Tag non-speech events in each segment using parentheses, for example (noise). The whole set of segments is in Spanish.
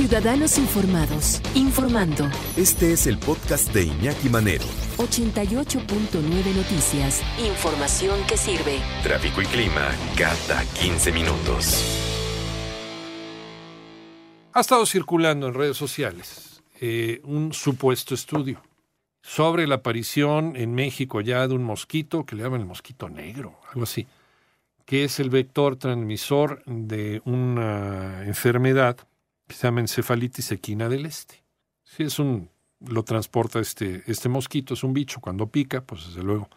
Ciudadanos informados, informando. Este es el podcast de Iñaki Manero. 88.9 Noticias. Información que sirve. Tráfico y clima cada 15 minutos. Ha estado circulando en redes sociales eh, un supuesto estudio sobre la aparición en México ya de un mosquito que le llaman el mosquito negro, algo así, que es el vector transmisor de una enfermedad se llama encefalitis equina del este. Si es un, lo transporta este, este mosquito, es un bicho, cuando pica, pues desde luego,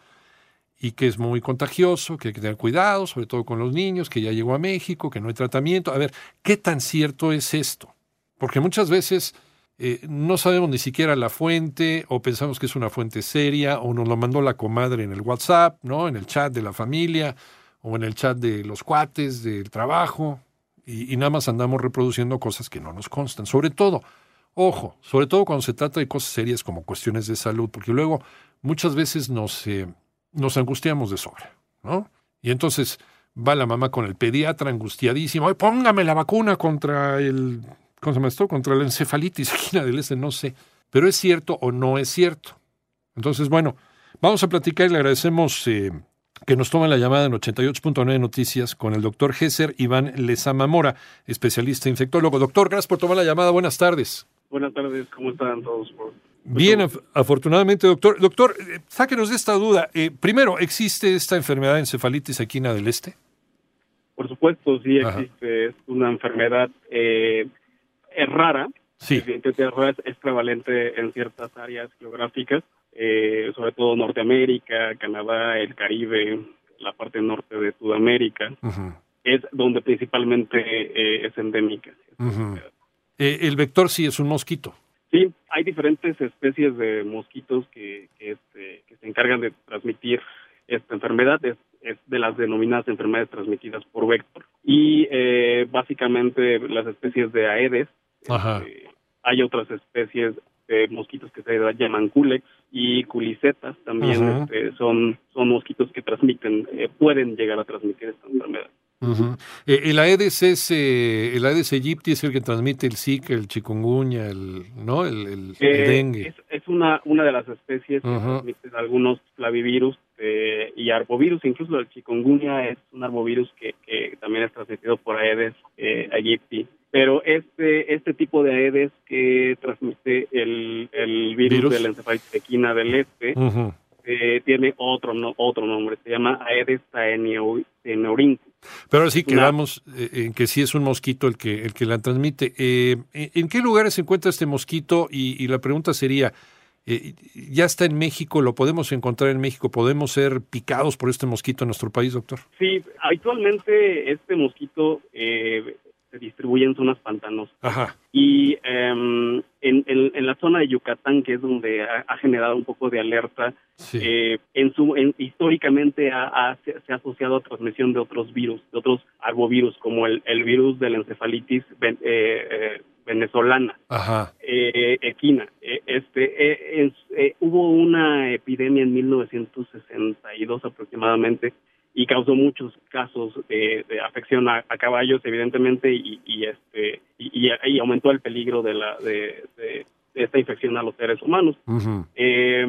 y que es muy contagioso, que hay que tener cuidado, sobre todo con los niños, que ya llegó a México, que no hay tratamiento. A ver, ¿qué tan cierto es esto? Porque muchas veces eh, no sabemos ni siquiera la fuente, o pensamos que es una fuente seria, o nos lo mandó la comadre en el WhatsApp, ¿no? En el chat de la familia, o en el chat de los cuates del trabajo, y, nada más andamos reproduciendo cosas que no nos constan. Sobre todo, ojo, sobre todo cuando se trata de cosas serias como cuestiones de salud, porque luego muchas veces nos, eh, nos angustiamos de sobra, ¿no? Y entonces va la mamá con el pediatra angustiadísimo, Ay, póngame la vacuna contra el, ¿cómo se llama esto? Contra la encefalitis del este, no sé. Pero es cierto o no es cierto. Entonces, bueno, vamos a platicar y le agradecemos eh, que nos tome la llamada en 88.9 Noticias con el doctor Gesser Iván Lezama Mora, especialista infectólogo. Doctor, gracias por tomar la llamada. Buenas tardes. Buenas tardes, ¿cómo están todos? Bien, af afortunadamente, doctor. Doctor, eh, sáquenos de esta duda. Eh, primero, ¿existe esta enfermedad de encefalitis equina del este? Por supuesto, sí Ajá. existe. Es una enfermedad eh, es rara. Sí. Es rara, es prevalente en ciertas áreas geográficas, eh, sobre todo Norteamérica, Canadá, el Caribe, la parte norte de Sudamérica. Es donde principalmente eh, es endémica. Eh, el vector sí es un mosquito. Sí, hay diferentes especies de mosquitos que, que, este, que se encargan de transmitir esta enfermedad. Es, es de las denominadas enfermedades transmitidas por vector. Y eh, básicamente las especies de Aedes. Ajá. este, hay otras especies de mosquitos que se llaman culex y culicetas. También este, son, son mosquitos que transmiten, eh, pueden llegar a transmitir esta enfermedad. Eh, el Aedes es eh, el Aedes aegypti es el que transmite el Zika, el chikungunya, el no, el, el- el Eh, dengue. Es, es una, una de las especies que Ajá. transmiten algunos flavivirus y arbovirus, incluso el chikungunya es un arbovirus que, que también es transmitido por Aedes eh, aegypti. Pero este este tipo de Aedes que transmite el, el virus, ¿Virus? de la encefalitis equina del este eh, tiene otro no, otro nombre, se llama Aedes taeniorhynchus. Pero ahora sí quedamos eh, en que sí es un mosquito el que el que la transmite. Eh, ¿en- ¿En qué lugares se encuentra este mosquito? Y, y la pregunta sería, eh, ¿ya está en México? ¿Lo podemos encontrar en México? ¿Podemos ser picados por este mosquito en nuestro país, doctor? Sí, habitualmente este mosquito eh, se distribuye en zonas pantanosas. Ajá. Y em, en, en- en la zona de Yucatán, que es donde ha, ha generado un poco de alerta, Sí. eh, en su, en- históricamente ha- ha- se, se ha asociado a transmisión de otros virus, de otros arbovirus, como el, el virus de la encefalitis ven- eh, eh, venezolana, Ajá. eh, equina. Eh, este, eh, es- hubo una epidemia en 1962 aproximadamente y causó muchos casos de, de afección a, a caballos, evidentemente, y, y este y, y- y aumentó el peligro de la de, de- de esta infección a los seres humanos. Eh,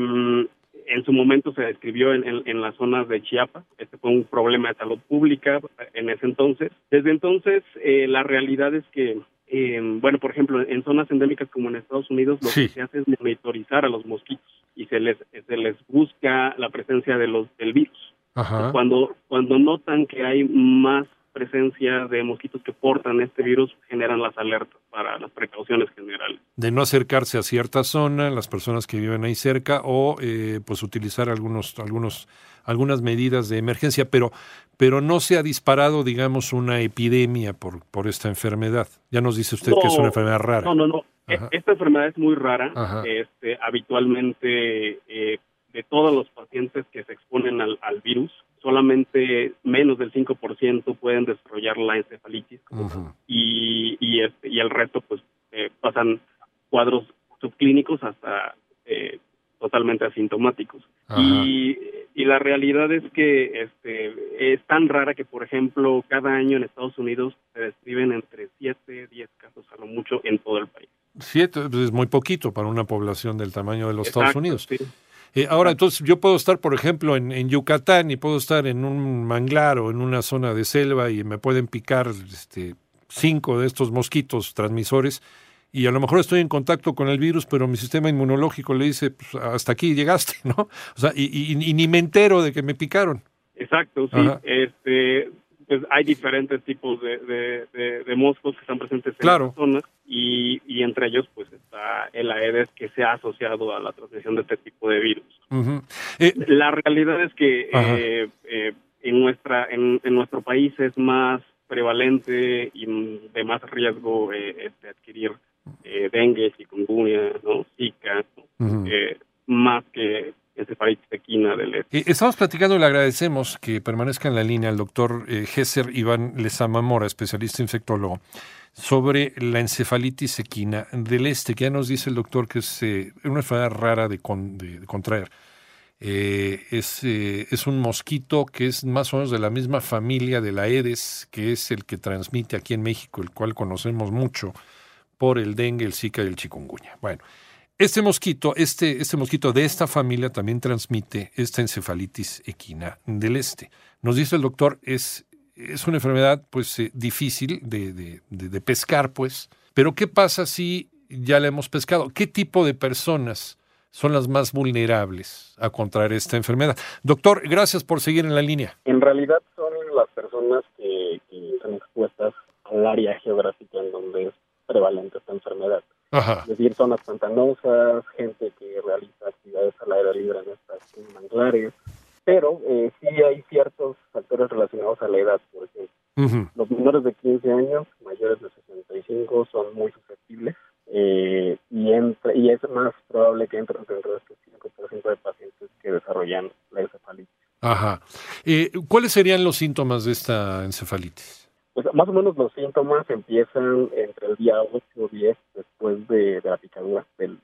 en su momento se describió en, en- en las zonas de Chiapas. Este fue un problema de salud pública en ese entonces. Desde entonces, eh, la realidad es que, eh, bueno, por ejemplo, en zonas endémicas como en Estados Unidos, lo Sí. que se hace es monitorizar a los mosquitos y se les, se les busca la presencia de los, del virus. Ajá. Cuando, cuando notan que hay más presencia de mosquitos que portan este virus generan las alertas para las precauciones generales. De no acercarse a cierta zona, las personas que viven ahí cerca, o eh, pues utilizar algunos, algunos, algunas medidas de emergencia, pero, pero no se ha disparado, digamos, una epidemia por, por esta enfermedad. Ya nos dice usted que es una enfermedad rara. No, no, no. E, esta enfermedad es muy rara. Este, habitualmente, eh, de todos los pacientes que se exponen al, al virus, solamente menos del 5% pueden desarrollar la encefalitis y, y, este, y el resto pues eh, pasan cuadros subclínicos hasta eh, totalmente asintomáticos. Y, y, la realidad es que este, es tan rara que, por ejemplo, cada año en Estados Unidos se describen entre 7, 10 casos a lo mucho en todo el país. 7 pues, es muy poquito para una población del tamaño de los Estados Unidos. Eh, ahora, entonces, yo puedo estar, por ejemplo, en, Yucatán y puedo estar en un manglar o en una zona de selva y me pueden picar este, cinco de estos mosquitos transmisores y a lo mejor estoy en contacto con el virus, pero mi sistema inmunológico le dice, pues, hasta aquí llegaste, (laughs) ¿no? O sea, y, ni me entero de que me picaron. Exacto, sí. Este, pues hay diferentes tipos de, de, moscos que están presentes en la zona y, y, entre ellos pues está el Aedes que se ha asociado a la transmisión de este tipo de virus. Eh, la realidad es que eh, eh, en nuestra en, nuestro país es más prevalente y de más riesgo este, adquirir dengue, chikungunya, ¿no? Zika, más que equina del este. estamos platicando le agradecemos que permanezca en la línea el doctor eh, Gesser Iván Lezama Mora, especialista infectólogo, sobre la encefalitis equina del este, que ya nos dice el doctor que es eh, una enfermedad rara de, contraer. Eh, es, es, un mosquito que es más o menos de la misma familia de la Aedes, que es el que transmite aquí en México, el cual conocemos mucho por el dengue, el zika y el chikungunya. Bueno, este mosquito, este, este mosquito de esta familia también transmite esta encefalitis equina del este. Nos dice el doctor, es, es una enfermedad pues eh, difícil de, de, pescar, pues. Pero ¿qué pasa si ya la hemos pescado? ¿Qué tipo de personas son las más vulnerables a contraer esta enfermedad? Doctor, gracias por seguir en la línea. En realidad son las personas que están expuestas al área geográfica en donde es prevalente esta enfermedad. Es decir, zonas pantanosas, gente que realiza actividades al aire libre en estas manglares, pero eh, sí hay ciertos factores relacionados a la edad, por ejemplo. Los menores de 15 años, mayores de 65, son muy susceptibles eh, y, y es más probable que entren dentro de este 5% de pacientes que desarrollan la encefalitis. Ajá. Eh, ¿Cuáles serían los síntomas de esta encefalitis? Pues más o menos los síntomas empiezan entre el día 8 o 10 después de, la picadura del,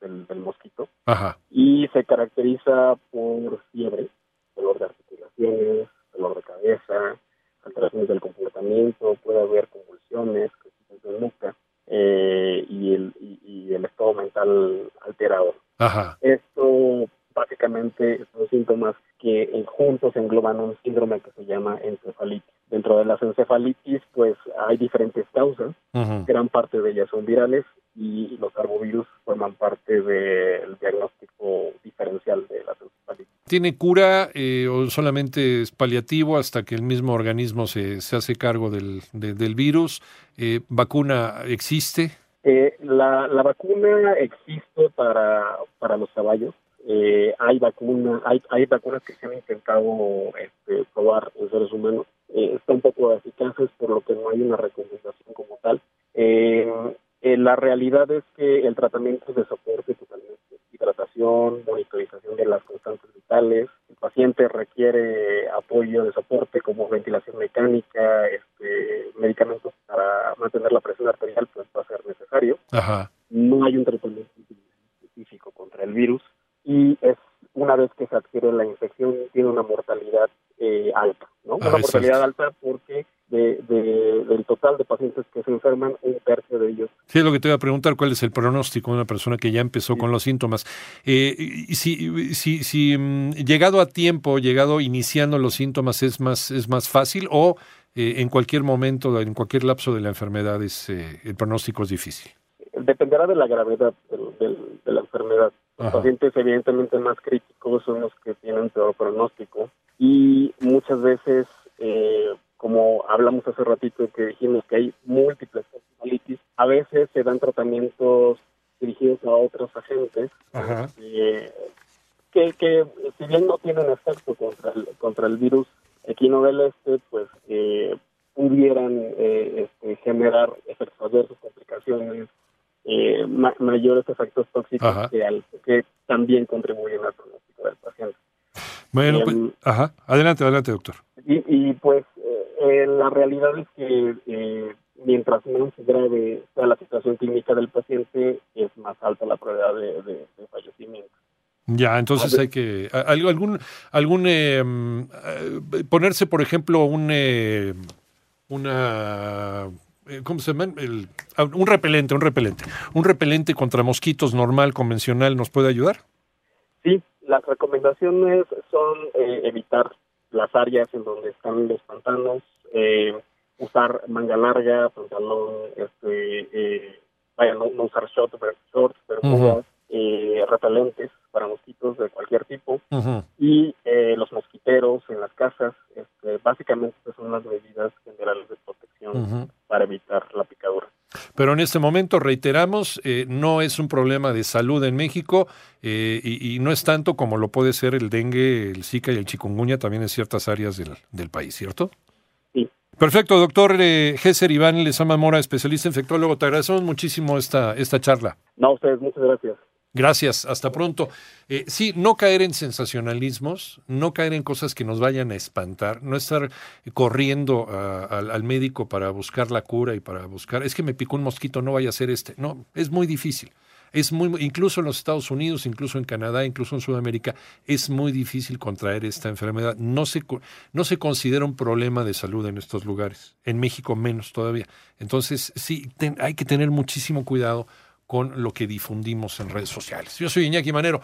del, mosquito. Ajá. Y se caracteriza por fiebre, dolor de articulaciones, dolor de cabeza, alteraciones del comportamiento, puede haber convulsiones, crisis de nuca eh, y, el, y, el estado mental alterado. Ajá. Esto básicamente son síntomas que juntos engloban un síndrome que se llama encefalitis. Dentro de las encefalitis, pues hay diferentes causas, gran parte de ellas son virales y los arbovirus forman parte del diagnóstico diferencial de las encefalitis. ¿Tiene cura eh, o solamente es paliativo hasta que el mismo organismo se, se hace cargo del, del virus? Eh, ¿Vacuna existe? Eh, la, la vacuna existe para, para los caballos, eh, hay vacunas hay, hay vacunas que se han intentado este, probar en seres humanos. Eh, están un poco eficaces por lo que no hay una recomendación como tal. Eh, la realidad es que el tratamiento es de soporte totalmente. Hidratación monitorización de las constantes vitales. El paciente requiere apoyo de soporte como ventilación mecánica este medicamentos para mantener la presión arterial pues va a ser necesario. No hay un tratamiento específico contra el virus y es una vez que se adquiere la infección tiene una mortalidad eh, alta, ¿no? una mortalidad alta porque de, del total de pacientes que se enferman, un tercio de ellos. Sí, es lo que te voy a preguntar, ¿cuál es el pronóstico de una persona que ya empezó con los síntomas? Eh, si si, si mm, llegado a tiempo, llegado iniciando los síntomas, ¿es más, es más fácil o eh, en cualquier momento, en cualquier lapso de la enfermedad, es, eh, el pronóstico es difícil? Dependerá de la gravedad de la enfermedad. Los pacientes evidentemente más críticos son los que tienen peor pronóstico. Y muchas veces eh, como hablamos hace ratito que dijimos que hay múltiples personalitis, a veces se dan tratamientos dirigidos a otros agentes eh, que, que si bien no tienen efecto contra el, contra el virus equino del este, pues eh, pudieran eh, este, generar efectos adversos, complicaciones, eh, mayores efectos tóxicos que, al, que también contribuyen al pronóstico del paciente. Bueno, pues, em, ajá. adelante, adelante, doctor. Y, y pues eh, la realidad es que eh, mientras menos grave sea la situación clínica del paciente, es más alta la probabilidad de, de, fallecimiento. Ya, entonces hay que algún algún em, eh, ponerse, por ejemplo, un una ¿cómo se llama? El, ah, un repelente, un repelente, un repelente contra mosquitos normal, convencional, nos puede ayudar. Sí, las recomendaciones son evitar las áreas en donde están los pantanos, eh, usar manga larga, pantalón, este, eh, vaya, no, usar shorts, shorts pero eh, repelentes para mosquitos de cualquier tipo y eh, los mosquiteros en las casas, este, básicamente son las medidas generales de protección para evitar la picadura. Pero en este momento, reiteramos, eh, no es un problema de salud en México eh, y, no es tanto como lo puede ser el dengue, el zika y el chikungunya también en ciertas áreas del, del país, ¿cierto? Sí. Perfecto, doctor eh, Gesser Iván Lezama Mora, especialista infectólogo. Te agradecemos muchísimo esta, esta charla. No, ustedes, muchas gracias. Gracias, hasta pronto. Eh, sí, no caer en sensacionalismos, no caer en cosas que nos vayan a espantar, no estar corriendo al médico para buscar la cura y para buscar, es que me picó un mosquito, no vaya a ser este. No, es muy difícil. Es muy, incluso en los Estados Unidos, incluso en Canadá, incluso en Sudamérica, es muy difícil contraer esta enfermedad. No se, no se considera un problema de salud en estos lugares. En México menos todavía. Entonces, sí, hay que tener muchísimo cuidado con lo que difundimos en redes sociales. Yo soy Iñaki Manero.